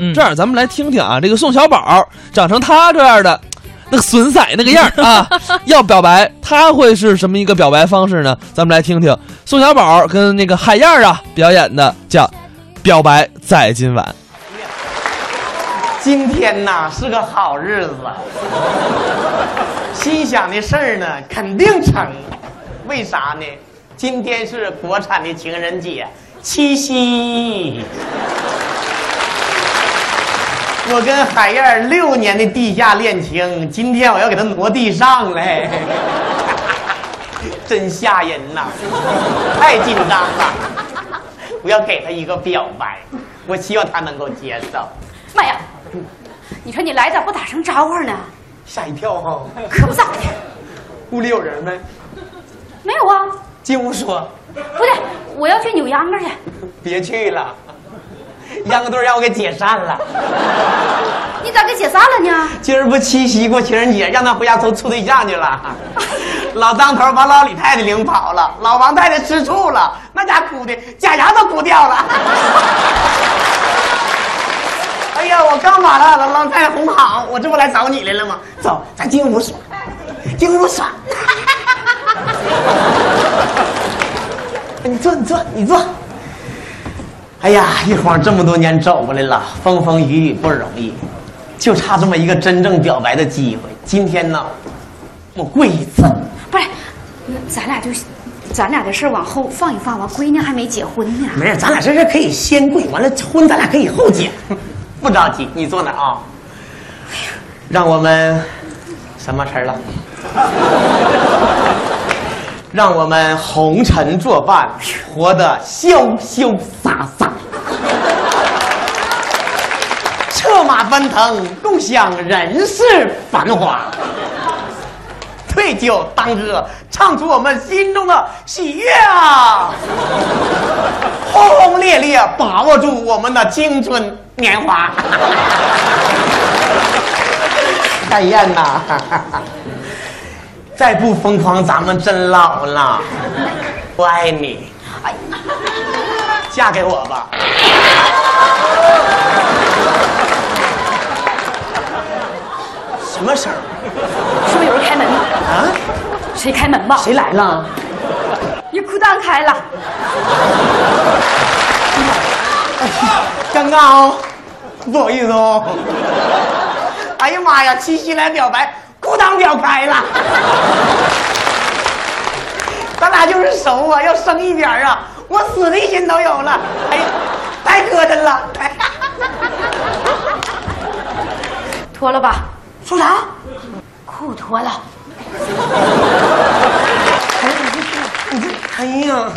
嗯这样咱们来听听啊，这个宋小宝长成他这样的。那个损色那个样 啊，要表白，他会是什么一个表白方式呢？咱们来听听宋小宝跟那个海燕儿啊表演的叫《表白在今晚》。今天呐是个好日子，心想的事儿呢肯定成。为啥呢？今天是国产的情人节，七夕。我跟海燕儿六年的地下恋情，今天我要给她挪地上嘞，真吓人呐！太紧张了，我要给她一个表白，我希望她能够接受。妈呀！你说你来咋不打声招呼呢？吓一跳哈、可不咋的，屋里有人没？没有啊。进屋说，不对，我要去扭秧歌去。别去了，秧歌队让我给解散了。你咋给解散了呢？今儿不七夕过情人节，让他回家都处对象去了。老张头把老李太太领跑了，老王太太吃醋了，那家哭的假牙都哭掉了。哎呀，我刚把那老老太太哄好，我这不来找你来了吗？走，咱进屋耍，进屋耍。你坐，你坐，你坐。哎呀，一晃这么多年走过来了，风风雨雨不容易，就差这么一个真正表白的机会。今天呢，我跪一次。不是，咱俩就，咱俩的事儿往后放一放吧。闺女还没结婚呢。没事，咱俩这事可以先跪，完了婚咱俩可以后结，不着急。你坐那儿啊，让我们什么词儿了？让我们红尘作伴，活得潇潇洒洒，策马奔腾，共享人世繁华。对酒当歌，唱出我们心中的喜悦啊！轰轰烈烈，把握住我们的青春年华。海燕呐，哈哈再不疯狂，咱们真老了。我爱你，嫁给我吧。什么声儿是不是有人开门？啊？谁开门吧？谁来了？你裤裆开了。尴尬哦，不好意思哦。哎呀妈呀，七夕来表白，裤裆表开了。咱俩就是熟啊，要生一点儿啊，我死的心都有了。哎呀，太磕碜了。脱了吧。说啥？裤脱了。哎呀，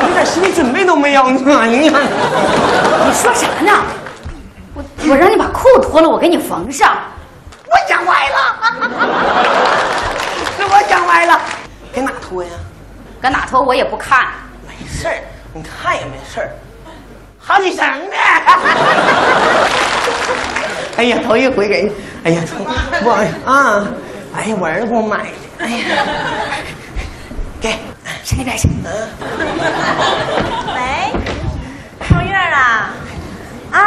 我一点心理准备都没有。哎呀，你说啥呢？我我让你把裤脱了，我给你缝上。我想歪了，是我想歪了。给哪脱呀？搁哪脱我也不看。没事儿，你看也没事儿，好几层呢。哎呀，头一回给，哎呀，头不好意思啊，哎呀，我儿子给我买的，哎呀，给，上那边去。喂，双月啊，啊，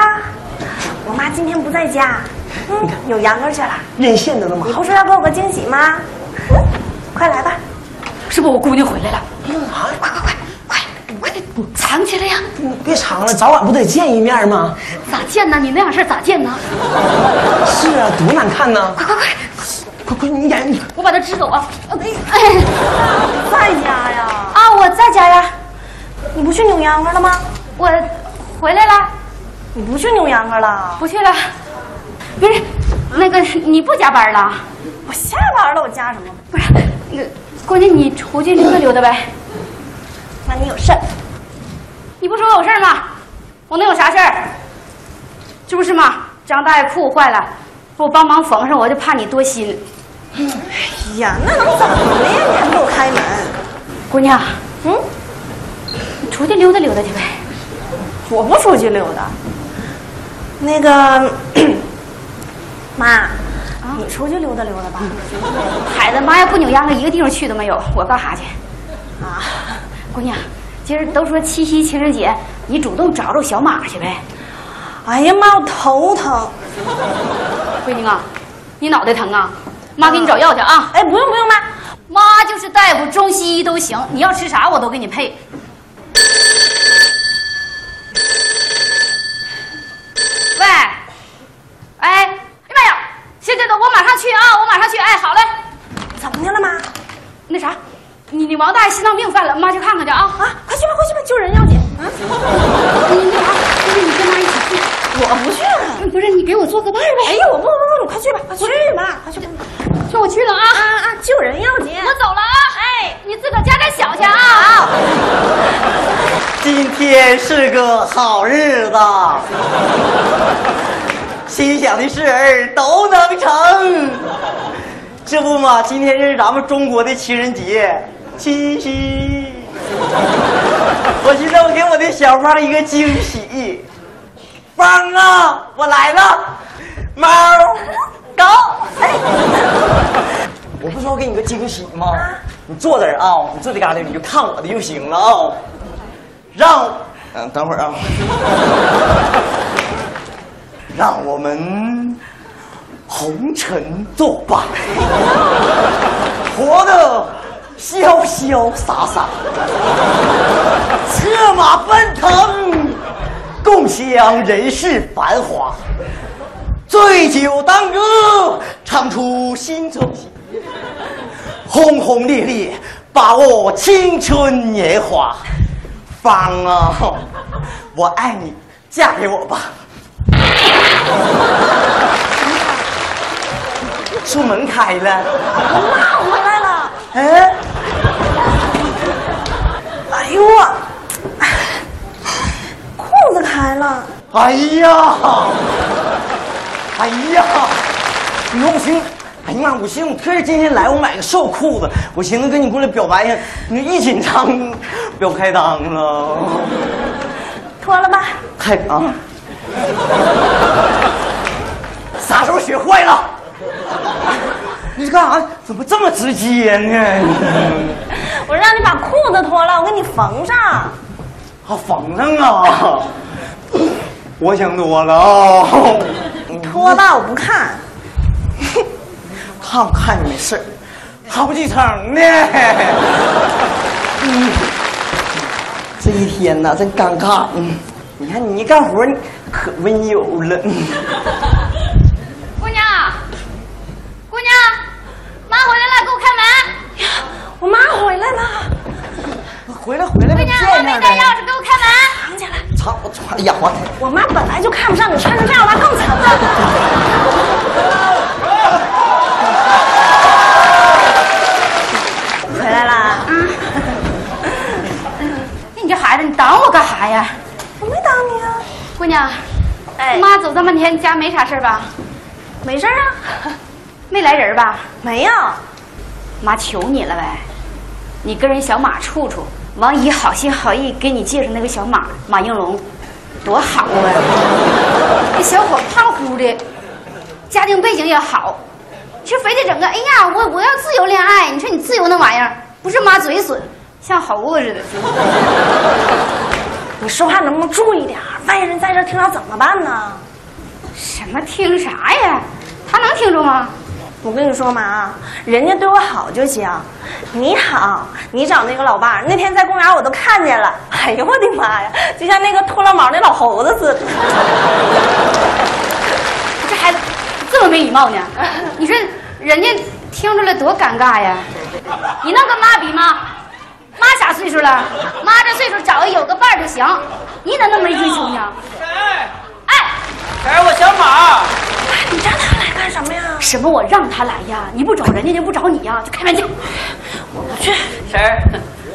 我妈今天不在家，嗯，扭秧歌去了。任性的那么好你不，说要给我个惊喜吗？嗯，快来吧。是不是我姑娘回来了？啊，快快快快快点藏起来呀！你别藏了，早晚不得见一面吗？咋见呢？你那样事儿咋见呢？是啊，多难看呢！快快快！快快，你演，我把它支走啊！哎在家呀？啊，我在家呀，你不去扭秧歌了吗？我回来了，你不去扭秧歌了？不去了。不是，那个你不加班了？我下班了，我加什么？不是，那个姑娘，你出去溜达溜达呗。那你有事儿？你不说我有事儿吗？我能有啥事儿？这不是吗？张大爷裤坏了，说我帮忙缝上，我就怕你多心。哎呀，那能怎么的呀？你还不给我开门？姑娘，嗯，你出去溜达溜达去呗。我不出去溜达。那个，妈，你出去溜达溜达吧。孩子，妈要不扭秧歌，一个地方去都没有，我干啥去？啊，姑娘，今儿都说七夕情人节，你主动找找小马去呗。哎呀妈，我头疼。闺女啊，你脑袋疼啊？妈给你找药去啊。哎，不用不用，妈。妈就是大夫，中西医都行。你要吃啥我都给你配。喂，哎，哎呀妈呀！行行，等我马上去啊，我马上去。哎，好嘞。怎么的了，妈？那啥，你你王大爷心脏病犯了，妈去看看去啊。啊，快去吧，快去吧，救人要紧。啊，你那啥，不是你跟妈一起去。我不去了。不是你给我做个伴儿呗。哎呦，我不不不，你快去吧，快去吧，快去吧。那我去了啊啊啊！救人要紧。我走了啊。哎，你自个儿加点小去啊。好。今天是个好日子，心想的事儿都能成。这不嘛，今天是咱们中国的情人节，七夕。我寻思我给我的小芳一个惊喜，芳啊，我来了，猫，狗。我不是说给你个惊喜吗？你坐这儿啊，你坐这嘎达你就看我的就行了啊。让，嗯，等会儿啊，让我们红尘作伴，活得潇潇洒洒，策马奔腾，共享人世繁华，醉酒当歌，唱出心中喜，轰轰烈烈，把握青春年华。芳啊，我爱你，嫁给我吧！出门开了，我妈回来了。哎，哎呦我，裤子开了。哎呀，哎呀，你说不行，哎呀妈，我寻思我特意今天来，我买个瘦裤子，我寻思跟你过来表白一下，你一紧张，表不开裆了。脱了吧。开啊！啥时候学坏了？你这干啥？怎么这么直接呢？我让你把裤子脱了，我给你缝上。啊，缝上啊！我想多了啊！脱吧，我不看。看不看你没事儿好几层呢。嗯，这一天呐，真尴尬。嗯，你看你一干活，你可温柔了。嗯姑娘，姑娘，妈回来了，给我开门。我妈回来了。回来没带钥匙，给我开门。藏起来。藏！我穿！哎呀，我我妈本来就看不上你，穿成这样，我妈更惨了。回来啦？嗯。你这孩子，你挡我干啥呀？我没挡你啊。姑娘，哎妈走这么半天，家没啥事儿吧？没事儿啊。没来人吧？没有。妈求你了呗，你跟人小马处处，王姨好心好意给你介绍那个小马马应龙，多好啊！这小伙胖乎的，家庭背景也好，却非得整个哎呀，我我要自由恋爱，你说你自由那玩意儿，不是妈嘴损，像猴子似的。你说话能不能注意点儿？外人在这听着怎么办呢？什么听啥呀？他能听着吗？我跟你说嘛啊，人家对我好就行。你好，你找那个老伴儿，那天在公园我都看见了。哎呦我的妈呀，就像那个脱了毛那老猴子似的。这孩子这么没礼貌呢？你说人家听出来多尴尬呀？你能跟妈比吗？妈啥岁数了？妈这岁数找个有个伴儿就行。你咋那么没追求呢？哎，婶儿，我小马。你让他来干什么呀？什么我让他来呀？你不找人家，就不找你呀？就开玩笑。我不去。婶儿，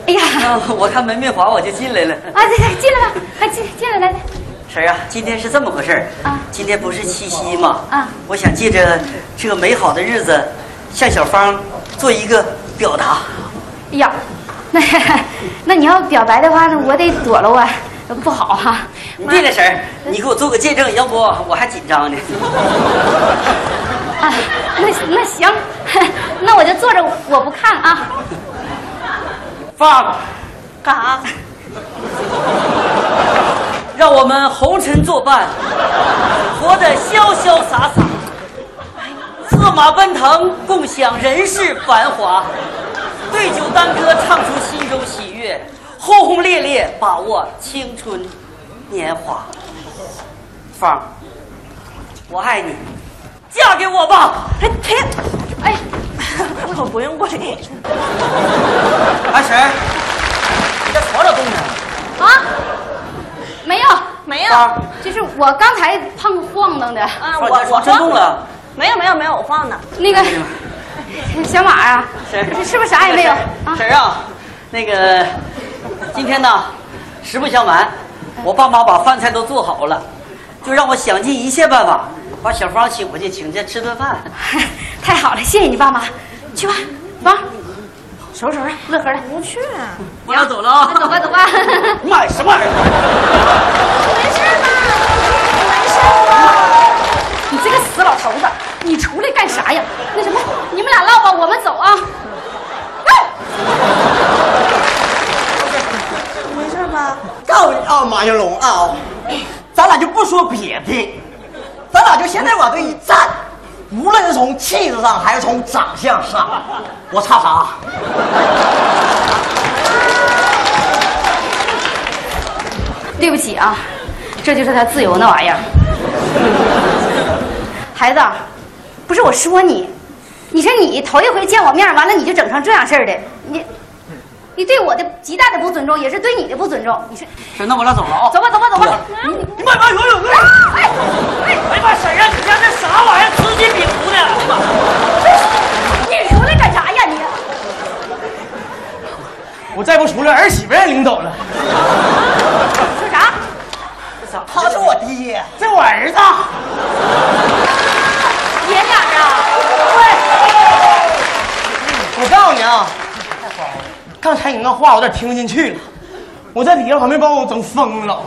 哎呀，啊 我看门面滑，我就进来了。啊，对对，进来吧，快进进来来来。婶儿啊，今天是这么回事儿啊今天不是七夕吗？啊我想借着这个美好的日子，向小芳做一个表达。哎呀，那 那你要表白的话，那我得躲了啊，不好哈、对了，婶儿，你给我做个见证，要不我还紧张呢。啊，那那行，那我就坐着，我不看啊。芳，干啥？让我们红尘作伴，活得潇潇洒洒，策马奔腾，共享人世繁华，对酒当歌，唱出心中喜悦，轰轰烈烈把握青春年华。芳儿，我爱你，嫁给我吧！哎天，哎，我不用跪。阿婶儿，你在床上动呢？啊，没有，没有，就是我刚才碰晃荡的啊，我芳儿，你在床真动了。没有没有没有，我放的。那个小马啊，是这是不是啥也没有啊？婶儿啊，那个今天呢，实不相瞒，我爸妈把饭菜都做好了，就让我想尽一切办法把小芳请回去，请家吃顿饭。太好了，谢谢你爸妈，去吧，芳，收拾收拾，乐呵的，不去啊，我要走了啊！走吧走吧。你买，什么玩意儿？没事吧？没事吧？你这个死老头子，你出来干啥呀？那什么，你们俩唠吧，我们走啊。没事吧？告诉你啊，马云龙啊，咱俩就不说别的，咱俩就现在往这一站，无论是从气质上还是从长相上，我差啥？对不起啊，这就是他自由那玩意儿。孩子，不是我说你，你说你头一回见我面，完了你就整成这样式儿的，你，你对我的极大的不尊重，也是对你的不尊重。你说，婶儿，那我俩走了啊！走吧走吧走吧。你慢慢游泳。哎哎哎妈，婶儿啊，你家这啥玩意儿？瓷器饼糊的。你出来干啥呀你？我再不出来，儿媳妇让领走了。说啥？他是我爹，这我儿子。爷俩啊？我告诉你啊，刚才你那话我有点听不进去了，我在底下还没把我整疯了，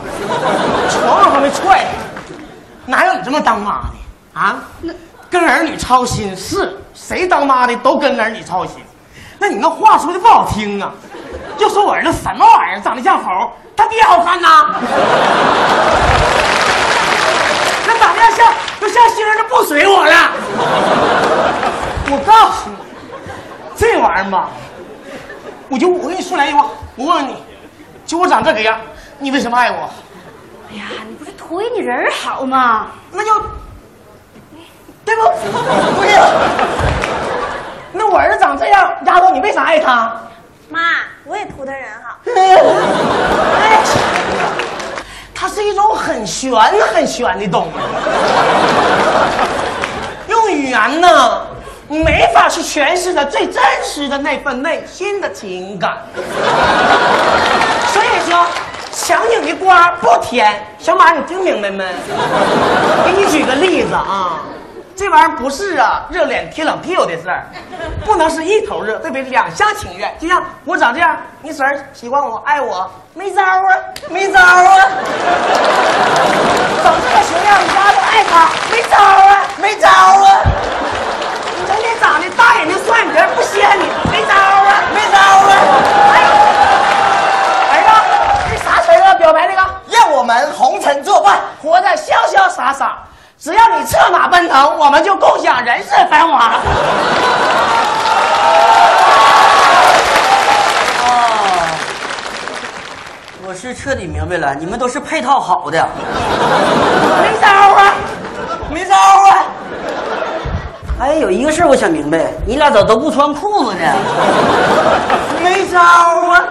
床上还没踹，哪有你这么当妈的啊？那跟儿女操心是谁当妈的都跟儿女操心，那你那话说的不好听啊，就说我儿子什么玩意儿，长得像猴，他爹好看呐。那长得像都像星儿，就不随我了。我告诉你，这玩意儿吧，我就我跟你说来一句话，我问问你，就我长这个样，你为什么爱我？哎呀，你不是图你人好吗？那就对不？不是，那我儿子长这样，丫头你为啥爱他？妈，我也图他人好。哎，他是一种很玄很玄的东西，用语言呢，你没法去诠释的最真实的那份内心的情感。所以说，强拧的瓜不甜。小马，你听明白没？给你举个例子啊。这玩意儿不是啊，热脸贴冷屁股的事儿，不能是一头热，对不对？两厢情愿。就像我长这样，你婶儿喜欢我、爱我，没招啊，没招啊。长这个熊样，你丫都爱他，没招啊，没招啊。你整天长得大眼睛、双眼皮儿，不稀罕你，没招啊，没招啊。哎，儿子，这啥词啊？表白那个，让我们红尘作伴，活得潇潇洒洒。只要你策马奔腾，我们就共享人世繁华。哦，我是彻底明白了，你们都是配套好的。没招啊，没招啊！哎，有一个事儿我想明白，你俩咋都不穿裤子呢？没招啊！